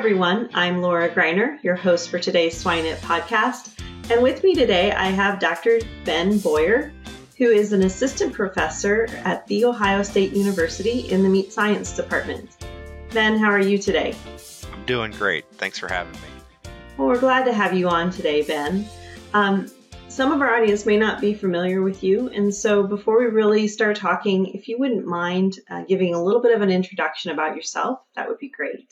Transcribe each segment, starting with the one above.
Everyone. I'm Laura Greiner, your host for today's Swine It podcast. And with me today, I have Dr. Ben Bohrer, who is an assistant professor at The Ohio State University in the Meat Science Department. Ben, how are you today? I'm doing great. Thanks for having me. Well, we're glad to have you on today, Ben. Um, some of our audience may not be familiar with you, and so before we really start talking, if you wouldn't mind uh, giving a little bit of an introduction about yourself, that would be great.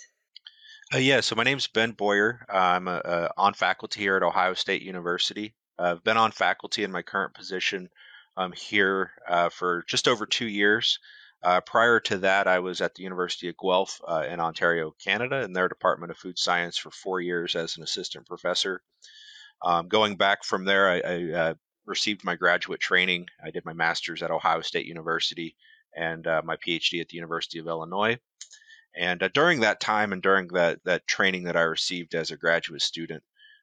Uh, yeah, so my name's Ben Bohrer. I'm a, a on faculty here at Ohio State University. I've been on faculty in my current position um, here uh, for just over two years. Uh, prior to that, I was at the University of Guelph uh, in Ontario, Canada, in their Department of Food Science for four years as an assistant professor. Um, going back from there, I, I uh, received my graduate training. I did my master's at Ohio State University and uh, my PhD at the University of Illinois. And uh, during that time and during that, that training that I received as a graduate student,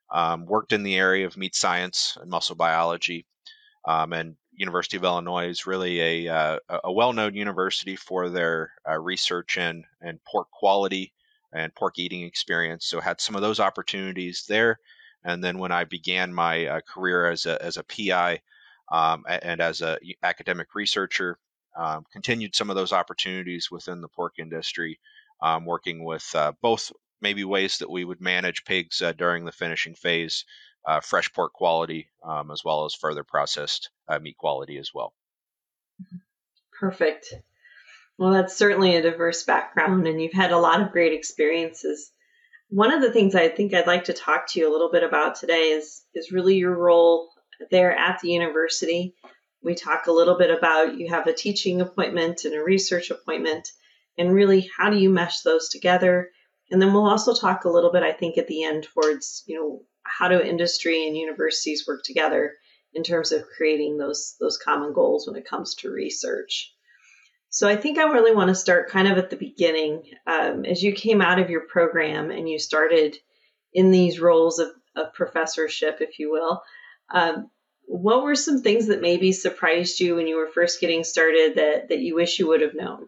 um, worked in the area of meat science and muscle biology. Um, and University of Illinois is really a, uh, a well-known university for their uh, research in, in pork quality and pork eating experience. So had some of those opportunities there. And then when I began my uh, career as a, as a PI um, and as an academic researcher, um, continued some of those opportunities within the pork industry um, working with uh, both maybe ways that we would manage pigs uh, during the finishing phase, uh, fresh pork quality, um, as well as further processed uh, meat quality as well. Perfect. Well, that's certainly a diverse background, and you've had a lot of great experiences. One of the things I think I'd like to talk to you a little bit about today is is really your role there at the university. We talk a little bit about you have a teaching appointment and a research appointment, and really how do you mesh those together? And then we'll also talk a little bit i think at the end towards you know how do industry and universities work together in terms of creating those those common goals when it comes to research. So i think i really want to start kind of at the beginning. Um, as you came out of your program and you started in these roles of, of professorship if you will um, what were some things that maybe surprised you when you were first getting started that that you wish you would have known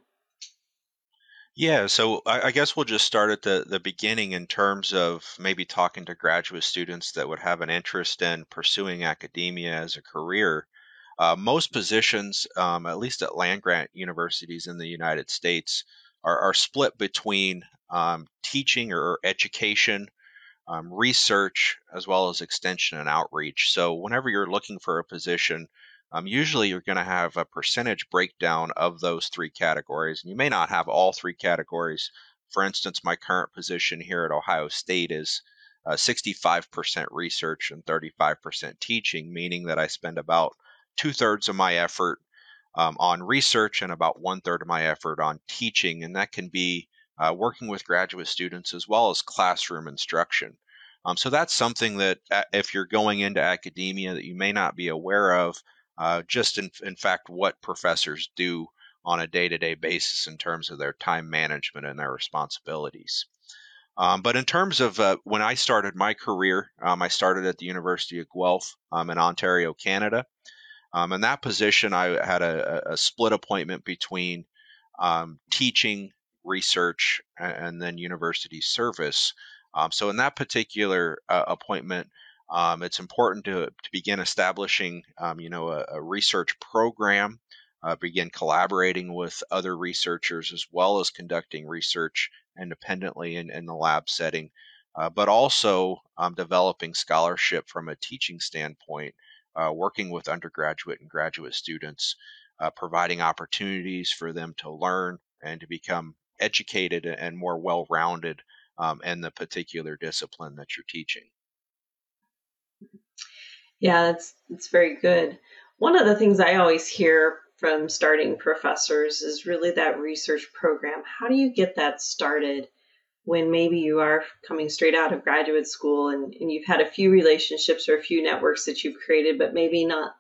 yeah, so I, I guess we'll just start at the, the beginning in terms of maybe talking to graduate students that would have an interest in pursuing academia as a career. Uh, most positions, um, at least at land grant universities in the United States, are, are split between um, teaching or education, um, research, as well as extension and outreach. So, whenever you're looking for a position, um, usually you're going to have a percentage breakdown of those three categories. And you may not have all three categories. For instance, my current position here at Ohio State is uh, 65% research and 35% teaching, meaning that I spend about two thirds of my effort um, on research and about one third of my effort on teaching. And that can be uh, working with graduate students as well as classroom instruction. Um, so that's something that uh, if you're going into academia that you may not be aware of, uh, just in, in fact what professors do on a day-to-day basis in terms of their time management and their responsibilities. Um, but in terms of uh, when I started my career, um, I started at the University of Guelph um, in Ontario, Canada. Um, in that position, I had a, a split appointment between um, teaching, research, and then university service. Um, so in that particular uh, appointment, it's important to, to begin establishing, you know, a, a research program uh, begin collaborating with other researchers as well as conducting research independently in, in the lab setting, uh, but also um, developing scholarship from a teaching standpoint, uh, working with undergraduate and graduate students, uh, providing opportunities for them to learn and to become educated and more well rounded um, in the particular discipline that you're teaching. Yeah, that's, that's very good. One of the things I always hear from starting professors is really that research program. How do you get that started when maybe you are coming straight out of graduate school and, and you've had a few relationships or a few networks that you've created, but maybe not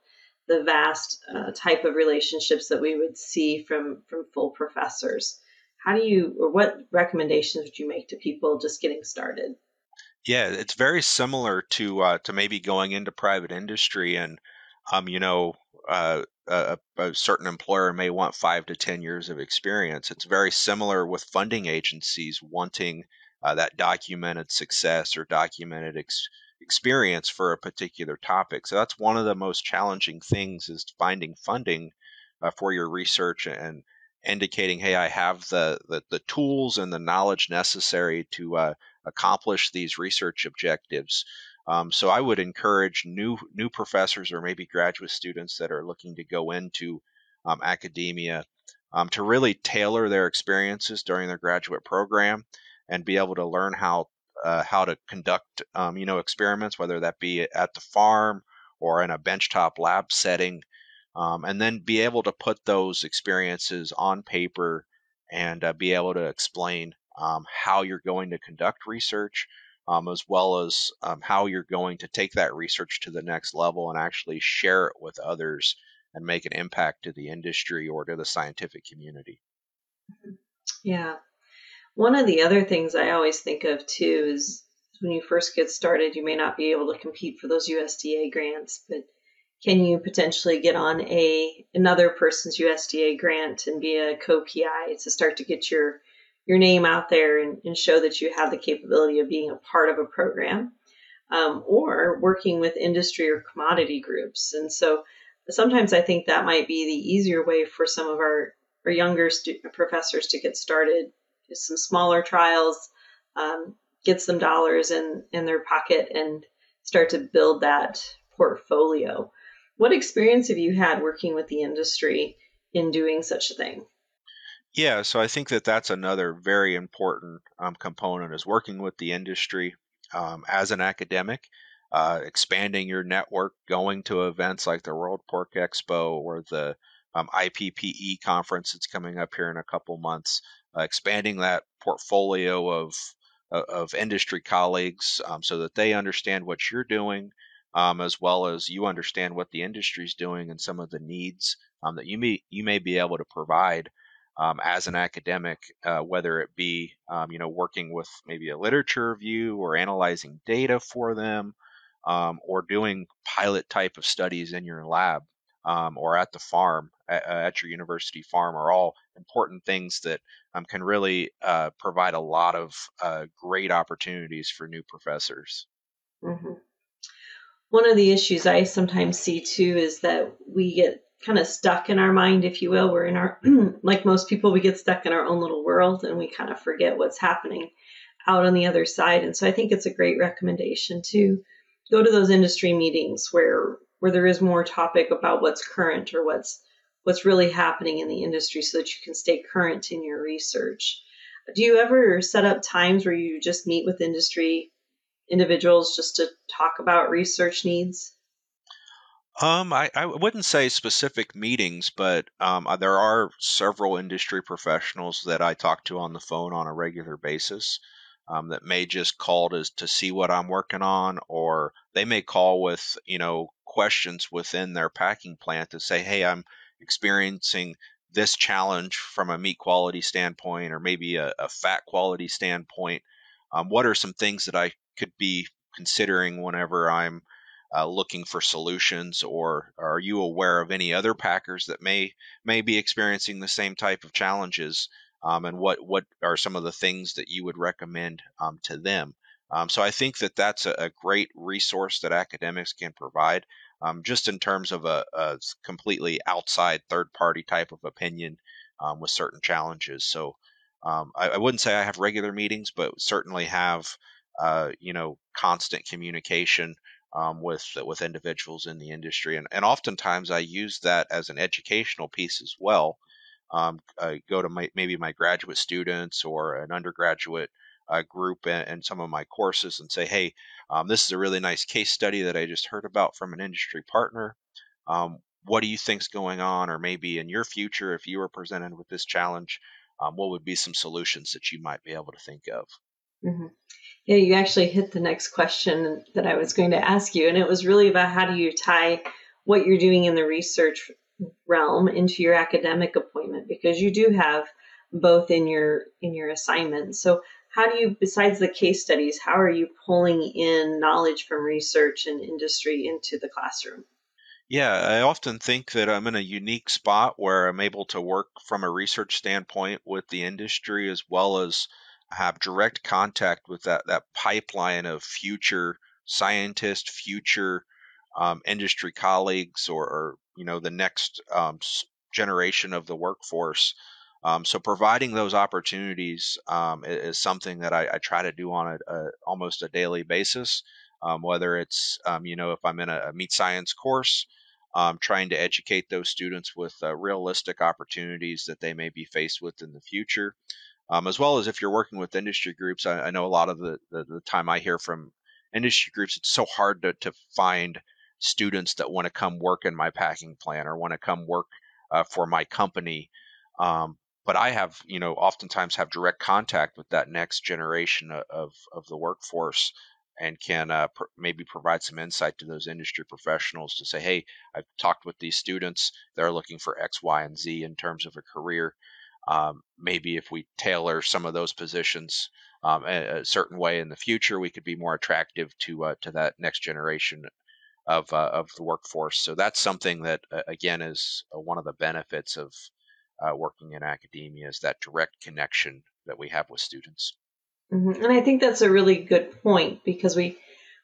the vast uh, type of relationships that we would see from from full professors? How do you or what recommendations would you make to people just getting started? Yeah, it's very similar to uh, to maybe going into private industry and um, you know, uh, a, a, certain employer may want five to 10 years of experience. It's very similar with funding agencies wanting uh, that documented success or documented ex- experience for a particular topic. So that's one of the most challenging things is finding funding uh, for your research and indicating, hey, I have the, the, the tools and the knowledge necessary to uh, accomplish these research objectives. Um, so I would encourage new new professors or maybe graduate students that are looking to go into um, academia um, to really tailor their experiences during their graduate program and be able to learn how uh, how to conduct um, you know experiments, whether that be at the farm or in a benchtop lab setting, um, and then be able to put those experiences on paper and uh, be able to explain um, how you're going to conduct research um, as well as um, how you're going to take that research to the next level and actually share it with others and make an impact to the industry or to the scientific community. Yeah. One of the other things I always think of too is when you first get started, you may not be able to compete for those USDA grants, but can you potentially get on a another person's USDA grant and be a co-PI to start to get your your name out there and, and show that you have the capability of being a part of a program um, or working with industry or commodity groups. And so sometimes I think that might be the easier way for some of our, our younger stu- professors to get started. Just some smaller trials, um, get some dollars in, in their pocket and start to build that portfolio. What experience have you had working with the industry in doing such a thing? Yeah, so I think that that's another very important um, component is working with the industry um, as an academic, uh, expanding your network, going to events like the World Pork Expo or the um, IPPE conference that's coming up here in a couple months, uh, expanding that portfolio of of industry colleagues um, so that they understand what you're doing, um, as well as you understand what the industry is doing and some of the needs um, that you may you may be able to provide um, as an academic, uh, whether it be um, you know working with maybe a literature review or analyzing data for them, um, or doing pilot type of studies in your lab um, or at the farm at, at, your university farm are all important things that um, can really uh, provide a lot of uh, great opportunities for new professors. Mm-hmm. One of the issues I sometimes see too is that we get kind of stuck in our mind, if you will. We're in our, like most people, we get stuck in our own little world and we kind of forget what's happening out on the other side. And so I think it's a great recommendation to go to those industry meetings where where there is more topic about what's current or what's what's really happening in the industry so that you can stay current in your research. Do you ever set up times where you just meet with industry individuals just to talk about research needs? Um, I, I wouldn't say specific meetings, but um, uh, there are several industry professionals that I talk to on the phone on a regular basis um, that may just call to, to see what I'm working on, or they may call with, you know, questions within their packing plant to say, hey, I'm experiencing this challenge from a meat quality standpoint or maybe a, a fat quality standpoint? Um, what are some things that I could be considering whenever I'm uh, looking for solutions, or are you aware of any other packers that may may be experiencing the same type of challenges? Um, and what what are some of the things that you would recommend um, to them? Um, so I think that that's a, a, great resource that academics can provide, um, just in terms of a, a, completely outside third party type of opinion um, with certain challenges. So um, I, I, wouldn't say I have regular meetings, but certainly have uh, you know constant communication um, with with individuals in the industry, and, and oftentimes I use that as an educational piece as well. Um, I go to my, maybe my graduate students or an undergraduate uh, group and, and, some of my courses and say, hey, um, this is a really nice case study that I just heard about from an industry partner. Um, what do you think's going on, or maybe in your future, if you were presented with this challenge, um, what would be some solutions that you might be able to think of? Mm-hmm. Yeah, you actually hit the next question that I was going to ask you, and it was really about how do you tie what you're doing in the research realm into your academic appointment because you do have both in your in your assignment. So how do you besides the case studies, how are you pulling in knowledge from research and industry into the classroom? Yeah, I often think that I'm in a unique spot where I'm able to work from a research standpoint with the industry as well as have direct contact with that that pipeline of future scientists, future um, industry colleagues, or, or, you know the next um, generation of the workforce. Um, so providing those opportunities um, is, something that I, I, try to do on a, a almost a daily basis. Um, whether it's um, you know if I'm in a, a meat science course, trying to educate those students with uh, realistic opportunities that they may be faced with in the future um, as well as if you're working with industry groups. I, I know a lot of the, the, the, time I hear from industry groups, it's so hard to, to find students that want to come work in my packing plant or want to come work uh, for my company. Um, but I have, you know, oftentimes have direct contact with that next generation of, of the workforce and can uh, pr- maybe provide some insight to those industry professionals to say, hey, I've talked with these students. They're looking for X, Y, and Z in terms of a career. Um, maybe if we tailor some of those positions um, a, a, certain way in the future, we could be more attractive to uh, to that next generation of uh, of the workforce. So that's something that uh, again is uh, one of the benefits of uh, working in academia is that direct connection that we have with students. Mm-hmm. And I think that's a really good point because we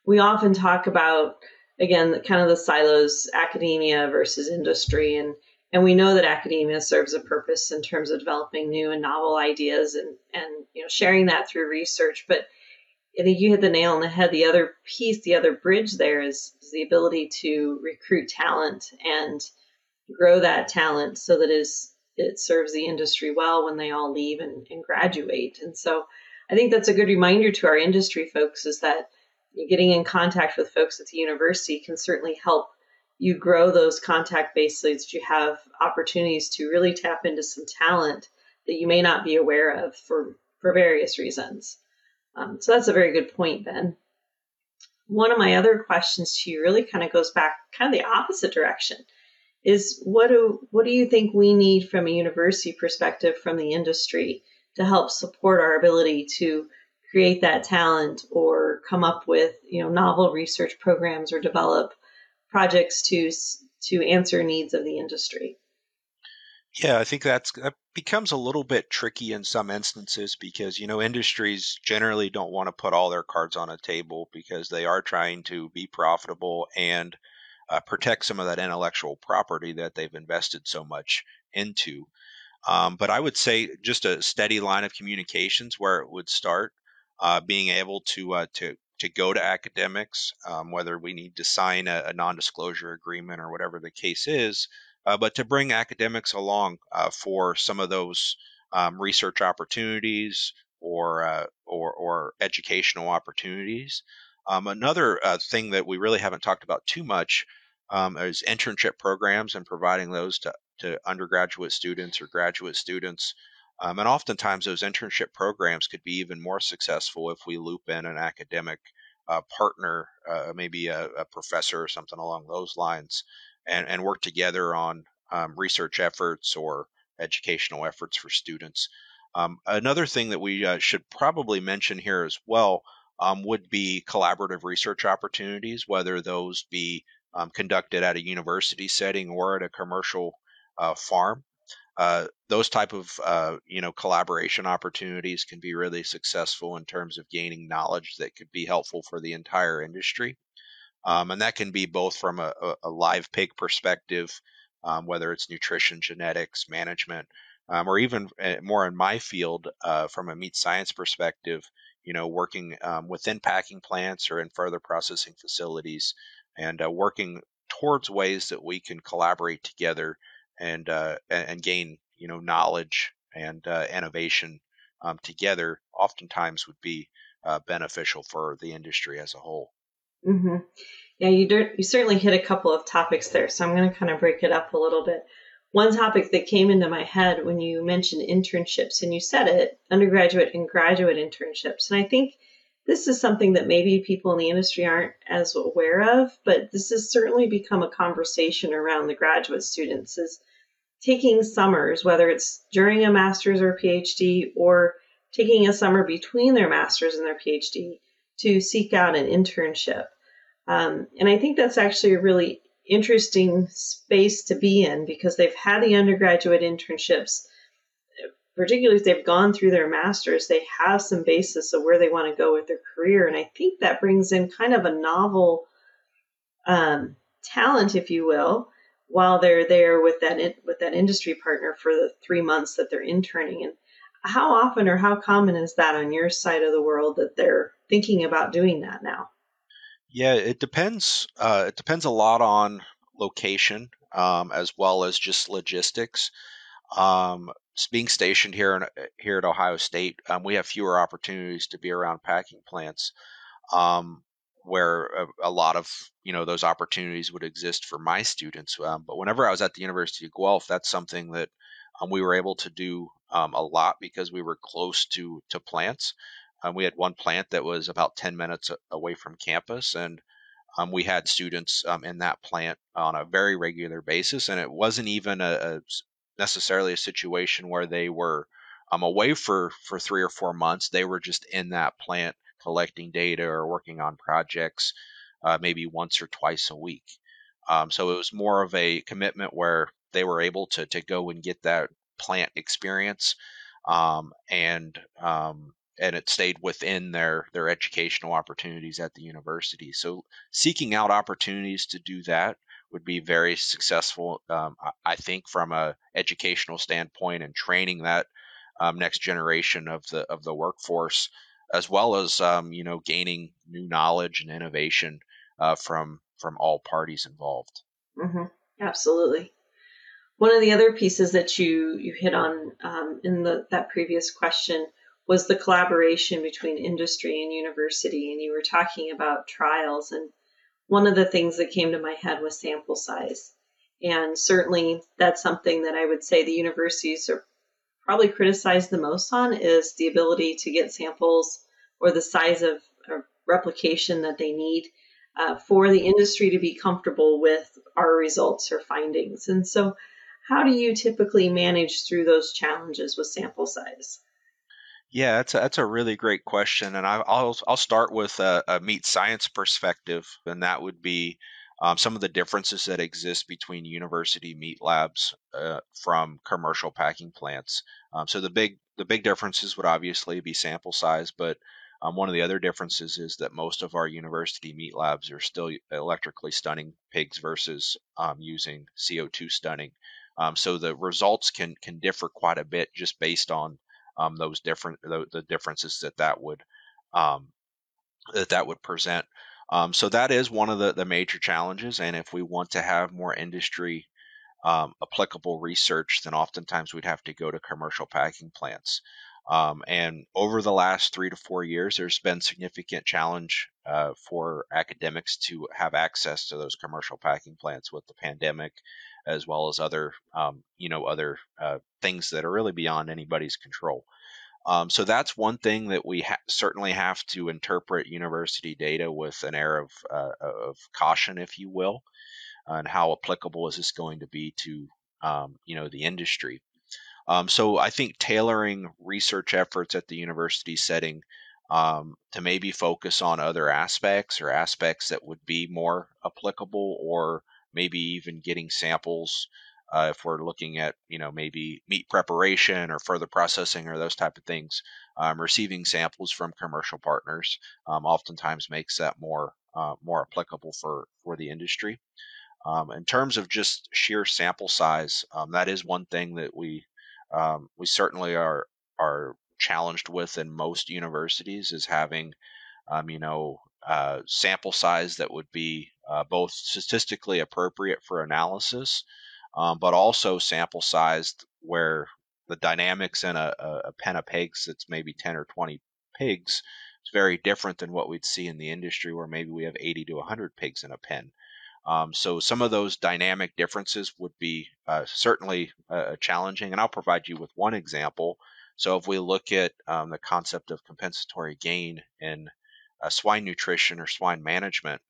we often talk about again kind of the silos academia versus industry and and we know that academia serves a purpose in terms of developing new and novel ideas and and you know sharing that through research but I think you hit the nail on the head. The other piece, the other bridge there is, is the ability to recruit talent and grow that talent so that is it serves the industry well when they all leave and, and graduate. And so I think that's a good reminder to our industry folks is that getting in contact with folks at the university can certainly help you grow those contact bases, that you have opportunities to really tap into some talent that you may not be aware of for, for various reasons. Um, so that's a very good point, Ben. One of my other questions to you really kind of goes back kind of the opposite direction is what do what do you think we need from a university perspective from the industry to help support our ability to create that talent or come up with you know novel research programs or develop projects to to answer needs of the industry. Yeah, I think that's that becomes a little bit tricky in some instances because you know industries generally don't want to put all their cards on a table because they are trying to be profitable and uh, protect some of that intellectual property that they've invested so much into. Um, but I would say just a steady line of communications where it would start, uh, being able to uh, to to go to academics, um, whether we need to sign a, a, non-disclosure agreement or whatever the case is, uh, but to bring academics along uh, for some of those um, research opportunities or, uh, or, or educational opportunities. Um, another uh, thing that we really haven't talked about too much um, is internship programs and providing those to, to undergraduate students or graduate students um, and oftentimes, those internship programs could be even more successful if we loop in an academic uh, partner, uh, maybe a, a, professor or something along those lines, and, and work together on um, research efforts or educational efforts for students. Um, another thing that we uh, should probably mention here as well um, would be collaborative research opportunities, whether those be um, conducted at a university setting or at a commercial uh, farm. Uh, those type of uh, you know collaboration opportunities can be really successful in terms of gaining knowledge that could be helpful for the entire industry. Um, and that can be both from a, a live pig perspective, um, whether it's nutrition, genetics, management, um, or even uh, more in my field uh, from a meat science perspective, you know, working um, within packing plants or in further processing facilities and uh, working towards ways that we can collaborate together and uh, and gain you know knowledge and uh, innovation um, together oftentimes would be uh, beneficial for the industry as a whole. Mm-hmm. Yeah, you do, you certainly hit a couple of topics there, so I'm going to kind of break it up a little bit. One topic that came into my head when you mentioned internships, and you said it, undergraduate and graduate internships, and I think this is something that maybe people in the industry aren't as aware of, but this has certainly become a conversation around the graduate students is taking summers, whether it's during a master's or PhD or taking a summer between their master's and their PhD to seek out an internship. Um, and I think that's actually a really interesting space to be in because they've had the undergraduate internships particularly if they've gone through their masters, they have some basis of where they want to go with their career. And I think that brings in kind of a novel um, talent, if you will, while they're there with that in, with that industry partner for the three months that they're interning. And how often or how common is that on your side of the world that they're thinking about doing that now? Yeah, it depends. Uh, it depends a lot on location um, as well as just logistics. Um, being stationed here in, uh, here at Ohio State, um, we have fewer opportunities to be around packing plants, um, where a, a, lot of you know those opportunities would exist for my students. Um, but whenever I was at the University of Guelph, that's something that um, we were able to do um, a lot because we were close to to plants. Um, we had one plant that was about 10 minutes away from campus, and um, we had students um, in that plant on a very regular basis, and it wasn't even a, a, necessarily a situation where they were um, away for for three or four months. They were just in that plant collecting data or working on projects, uh, maybe once or twice a week. Um, so it was more of a commitment where they were able to to go and get that plant experience, um, and um, and it stayed within their their educational opportunities at the university. So seeking out opportunities to do that would be very successful. Um, I think from a educational standpoint and training that um, next generation of the of the workforce, as well as um, you know gaining new knowledge and innovation uh, from from all parties involved. Mm-hmm. Absolutely. One of the other pieces that you you hit on um, in the that previous question was the collaboration between industry and university, and you were talking about trials and one of the things that came to my head was sample size. And certainly that's something that I would say the universities are probably criticized the most on is the ability to get samples or the size of replication that they need uh, for the industry to be comfortable with our results or findings. And so, how do you typically manage through those challenges with sample size? Yeah, that's a, that's a really great question, and I, will I'll start with a, a, meat science perspective, and that would be um, some of the differences that exist between university meat labs uh, from commercial packing plants. Um, so the big the big differences would obviously be sample size, but um, one of the other differences is that most of our university meat labs are still electrically stunning pigs versus um, using CO2 stunning. Um, so the results can can differ quite a bit just based on um, those different the, the, differences that that would um, that that would present. Um, so that is one of the, the major challenges. And if we want to have more industry um, applicable research, then oftentimes we'd have to go to commercial packing plants. Um, and over the last three to four years, there's been significant challenge uh, for academics to have access to those commercial packing plants with the pandemic as well as other, um, you know, other uh, things that are really beyond anybody's control. Um, so that's one thing that we ha- certainly have to interpret university data with an air of, uh, of caution, if you will, and how applicable is this going to be to, um, you know, the industry. Um, so I think tailoring research efforts at the university setting um, to maybe focus on other aspects or aspects that would be more applicable, or maybe even getting samples uh, if we're looking at you know maybe meat preparation or further processing or those type of things. Um, receiving samples from commercial partners um, oftentimes makes that more uh, more applicable for for the industry. Um, in terms of just sheer sample size, um, that is one thing that we um, we certainly are are challenged with in most universities is having um, you know uh, sample size that would be uh, both statistically appropriate for analysis, um, but also sample sized where the dynamics in a, a pen of pigs that's maybe 10 or 20 pigs is very different than what we'd see in the industry where maybe we have 80 to 100 pigs in a pen. Um, so some of those dynamic differences would be uh, certainly uh, challenging, and I'll provide you with one example. So if we look at um, the concept of compensatory gain in uh, swine nutrition or swine management,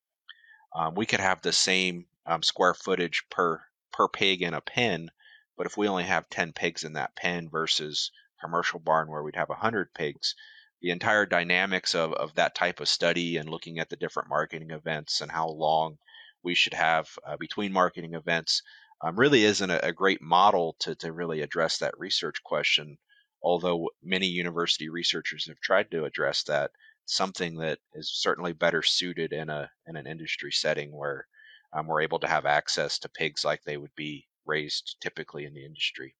um, we could have the same um, square footage per per pig in a pen, but if we only have 10 pigs in that pen versus commercial barn where we'd have 100 pigs, the entire dynamics of, of that type of study and looking at the different marketing events and how long we should have uh, between marketing events um, really isn't a, a, great model to, to really address that research question. Although many university researchers have tried to address that, something that is certainly better suited in a in an industry setting where um, we're able to have access to pigs like they would be raised typically in the industry.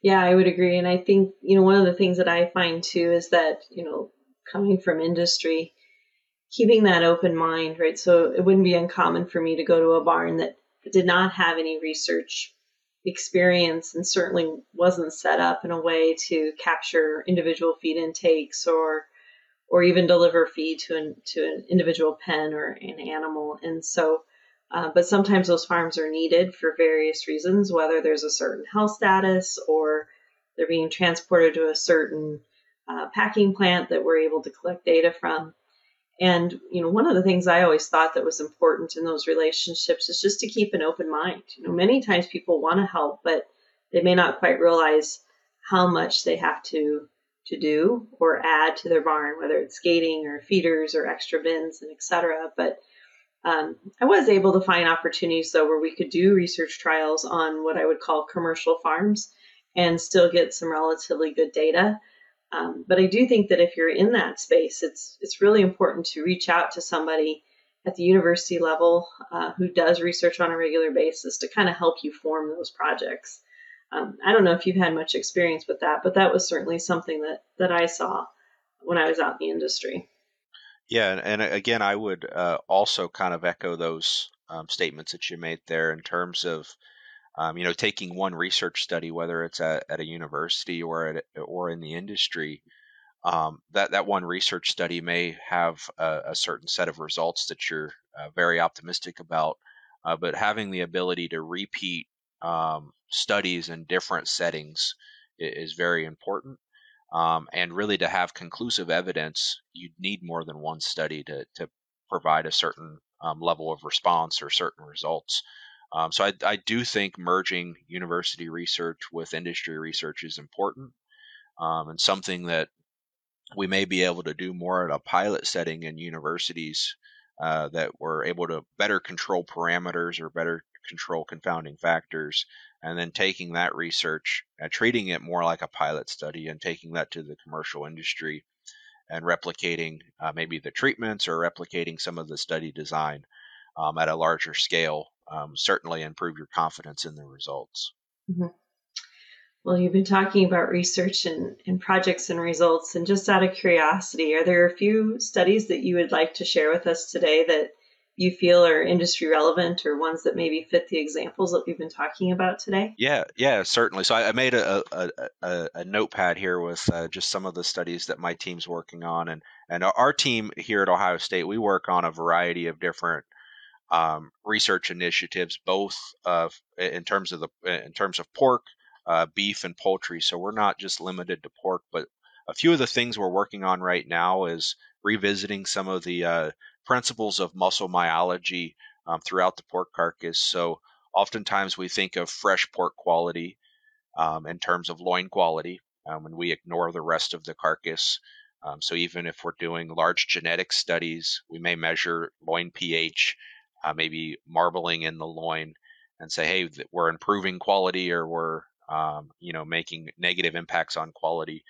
Yeah, I would agree, and I think you know one of the things that I find too is that you know coming from industry, keeping that open mind, right? So it wouldn't be uncommon for me to go to a barn that did not have any research experience and certainly wasn't set up in a way to capture individual feed intakes or or even deliver feed to an to an individual pen or an animal. And so, uh, but sometimes those farms are needed for various reasons, whether there's a certain health status or they're being transported to a certain uh, packing plant that we're able to collect data from. And, you know, one of the things I always thought that was important in those relationships is just to keep an open mind. You know, many times people want to help, but they may not quite realize how much they have to to do or add to their barn, whether it's gating or feeders or extra bins and etc. But um, I was able to find opportunities though where we could do research trials on what I would call commercial farms and still get some relatively good data. Um, but I do think that if you're in that space, it's it's really important to reach out to somebody at the university level uh, who does research on a regular basis to kind of help you form those projects. Um, I don't know if you've had much experience with that, but that was certainly something that that I saw when I was out in the industry. Yeah, and, again, I would uh, also kind of echo those um, statements that you made there in terms of um, you know, taking one research study, whether it's at, at a university or at, or in the industry, um, that that one research study may have a, a certain set of results that you're uh, very optimistic about, uh, but having the ability to repeat um, studies in different settings is, is very important. Um, and really, to have conclusive evidence, you need more than one study to to provide a certain um, level of response or certain results. Um, so I, I, do think merging university research with industry research is important um, and something that we may be able to do more at a pilot setting in universities uh, that we're able to better control parameters or better control confounding factors and then taking that research and treating it more like a pilot study and taking that to the commercial industry and replicating uh, maybe the treatments or replicating some of the study design um, at a larger scale um, certainly improve your confidence in the results. Mm-hmm. Well, you've been talking about research and, and projects and results, and just out of curiosity, are there a few studies that you would like to share with us today that you feel are industry relevant or ones that maybe fit the examples that we've been talking about today? Yeah, yeah, certainly. So I, I made a, a, a, a, notepad here with uh, just some of the studies that my team's working on, and and our team here at Ohio State, we work on a variety of different um, research initiatives, both uh, in terms of the in terms of pork, uh, beef, and poultry. So we're not just limited to pork, but a few of the things we're working on right now is revisiting some of the uh, principles of muscle myology um, throughout the pork carcass. So oftentimes we think of fresh pork quality, um, in terms of loin quality um, when we ignore the rest of the carcass. Um, so even if we're doing large genetic studies, we may measure loin pH, uh, maybe marbling in the loin, and say, hey, we're improving quality or we're um, you know making negative impacts on quality.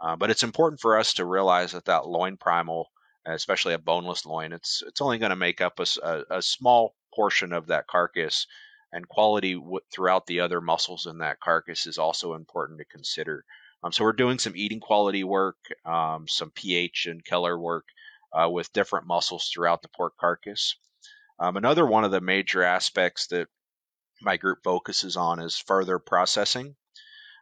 Uh, but it's important for us to realize that that loin primal, especially a boneless loin, it's it's only going to make up a, a, a, small portion of that carcass, and quality w- throughout the other muscles in that carcass is also important to consider. Um, so we're doing some eating quality work, um, some pH and color work uh, with different muscles throughout the pork carcass. Um, another one of the major aspects that my group focuses on is further processing.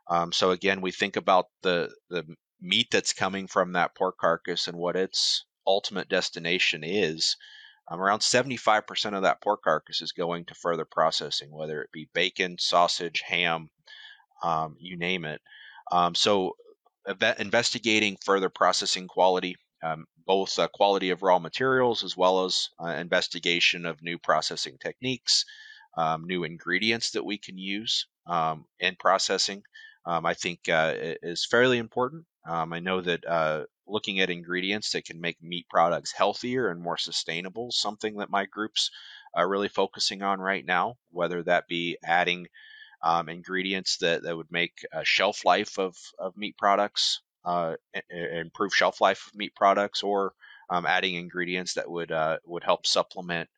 Um, so again, we think about the the meat that's coming from that pork carcass and what its ultimate destination is. Um, around 75% of that pork carcass is going to further processing, whether it be bacon, sausage, ham, um, you name it. Um, so, investigating further processing quality, um, both uh, quality of raw materials as well as uh, investigation of new processing techniques, um, new ingredients that we can use um, in processing, um, I think uh, is fairly important. Um, I know that uh, looking at ingredients that can make meat products healthier and more sustainable something that my group's are really focusing on right now, whether that be adding um, ingredients that, that would make shelf life of, of meat products, uh, improve shelf life of meat products, or um, adding ingredients that would uh, would help supplement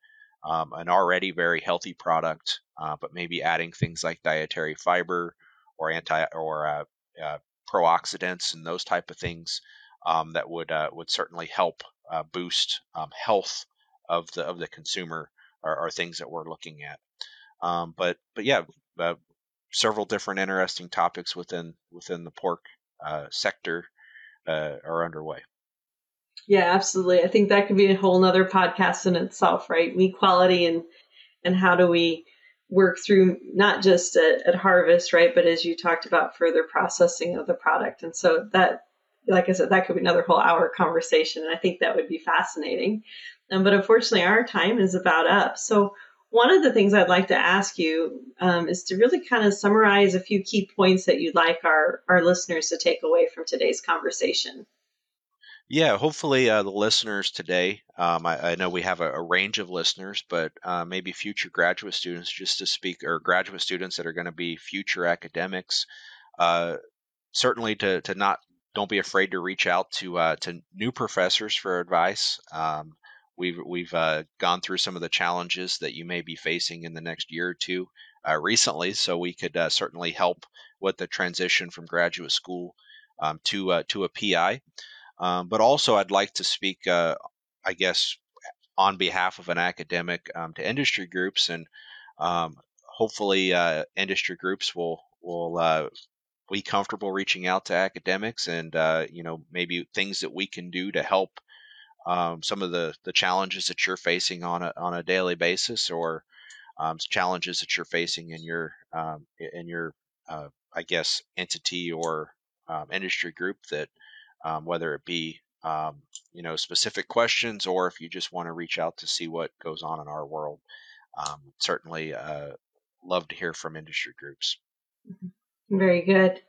um, an already very healthy product, uh, but maybe adding things like dietary fiber or anti or uh, uh, pro-oxidants and those type of things um, that would uh, would certainly help boost um, health of the of the consumer are, are things that we're looking at. Um, but but yeah, several different interesting topics within within the pork sector are underway. Yeah, absolutely. I think that could be a whole nother podcast in itself, right? Meat quality and and how do we work through not just at, at, harvest, right, but as you talked about, further processing of the product. And so that, like I said, that could be another whole hour conversation, and I think that would be fascinating. Um, but unfortunately, our time is about up. So one of the things I'd like to ask you um, is to really kind of summarize a few key points that you'd like our, our listeners to take away from today's conversation. Yeah, hopefully uh, the listeners today. Um, I, I, know we have a, a range of listeners, but uh, maybe future graduate students, just to speak, or graduate students that are going to be future academics. Uh, certainly, to to not don't be afraid to reach out to uh, to new professors for advice. Um, we've we've uh, gone through some of the challenges that you may be facing in the next year or two uh, recently, so we could certainly help with the transition from graduate school um, to to a PI. Um, but also, I'd like to speak, uh, I guess, on behalf of an academic um, to industry groups, and um, hopefully, uh, industry groups will will uh, be comfortable reaching out to academics, and uh, you know, maybe things that we can do to help um, some of the the challenges that you're facing on a on a daily basis, or um, challenges that you're facing in your um, in your uh, I guess entity or industry group that um, whether it be um, you know specific questions or if you just want to reach out to see what goes on in our world. Um, certainly, uh, love to hear from industry groups. Very good.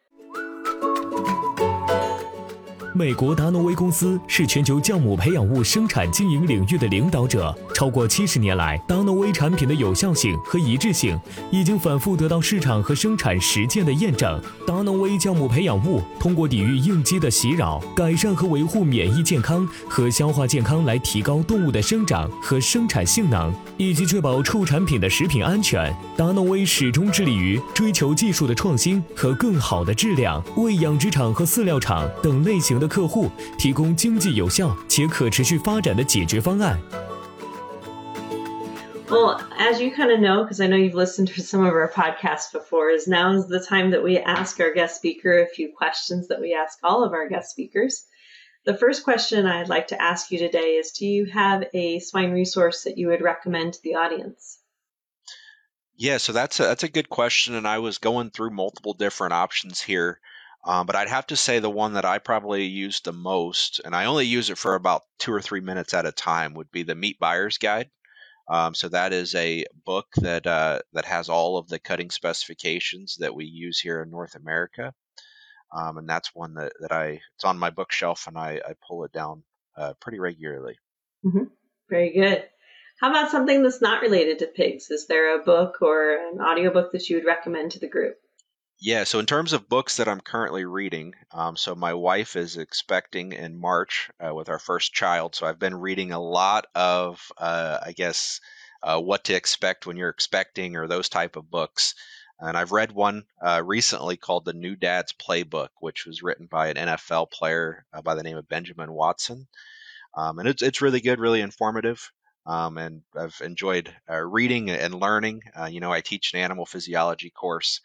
美国达诺威公司是全球酵母培养物生产经营领域的领导者。超过七十年来，达诺威产品的有效性和一致性已经反复得到市场和生产实践的验证。达诺威酵母培养物通过抵御应激的袭扰，改善和维护免疫健康和消化健康，来提高动物的生长和生产性能，以及确保畜产品的食品安全。达诺威始终致力于追求技术的创新和更好的质量，为养殖场和饲料厂等类型的。客户提供经济有效且可持续发展的解决方案。Well, as you kind of know, because I know you've listened to some of our podcasts before, is now is the time that we ask our guest speaker a few questions that we ask all of our guest speakers. The first question I'd like to ask you today is Do you have a swine resource that you would recommend to the audience? Yeah, so that's a, that's a good question, and I was going through multiple different options here. Um, but I'd have to say the one that I probably use the most, and I only use it for about two or three minutes at a time, would be the Meat Buyer's Guide. Um, so that is a book that uh, that has all of the cutting specifications that we use here in North America, um, and that's one that, that I it's on my bookshelf and I, I pull it down uh, pretty regularly. Mm-hmm. Very good. How about something that's not related to pigs? Is there a book or an audiobook that you would recommend to the group? Yeah, so in terms of books that I'm currently reading, um, so my wife is expecting in March uh, with our first child. So I've been reading a lot of, uh, I guess, uh, what to expect when you're expecting or those type of books. And I've read one uh, recently called The New Dad's Playbook, which was written by an NFL player uh, by the name of Benjamin Watson. Um, and it's, it's really good, really informative. Um, and I've enjoyed uh, reading and learning. you know, I teach an animal physiology course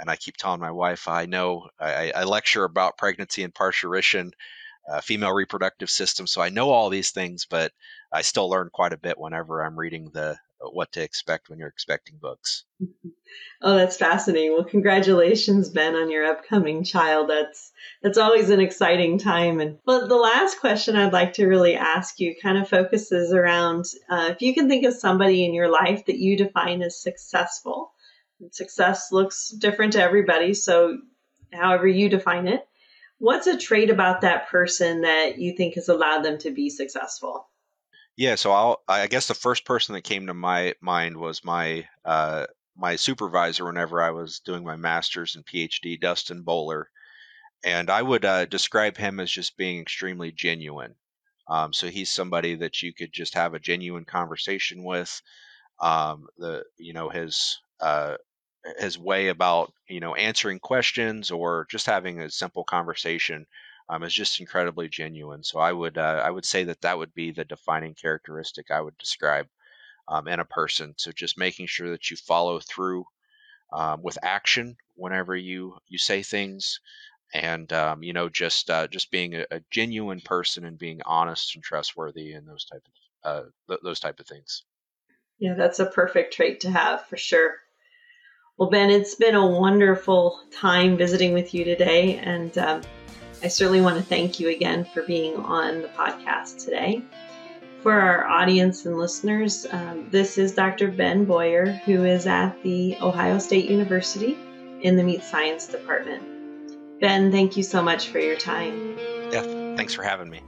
and I keep telling my wife, I know I, I lecture about pregnancy and parturition, uh, female reproductive system, so I know all these things, but I still learn quite a bit whenever I'm reading the uh, what to expect when you're expecting books. Oh, that's fascinating. Well, congratulations, Ben, on your upcoming child. That's that's always an exciting time. And but the last question I'd like to really ask you kind of focuses around uh, if you can think of somebody in your life that you define as successful Success looks different to everybody, so however you define it. What's a trait about that person that you think has allowed them to be successful? Yeah, so I'll, I guess the first person that came to my mind was my uh, my supervisor whenever I was doing my master's and PhD, Dustin Boler, and I would uh, describe him as just being extremely genuine. Um, so he's somebody that you could just have a genuine conversation with. Um, the you know his uh, his way about you know answering questions or just having a simple conversation um, is just incredibly genuine. So I would uh, I would say that that would be the defining characteristic I would describe um, in a person. So just making sure that you follow through um, with action whenever you you say things, and um, you know just uh, just being a, a, genuine person and being honest and trustworthy and those type of uh, th- those type of things. Yeah, that's a perfect trait to have for sure. Well, Ben, it's been a wonderful time visiting with you today, and um, I certainly want to thank you again for being on the podcast today. For our audience and listeners, um, this is Dr. Ben Bohrer, who is at the Ohio State University in the Meat Science Department. Ben, thank you so much for your time. Yeah, thanks for having me.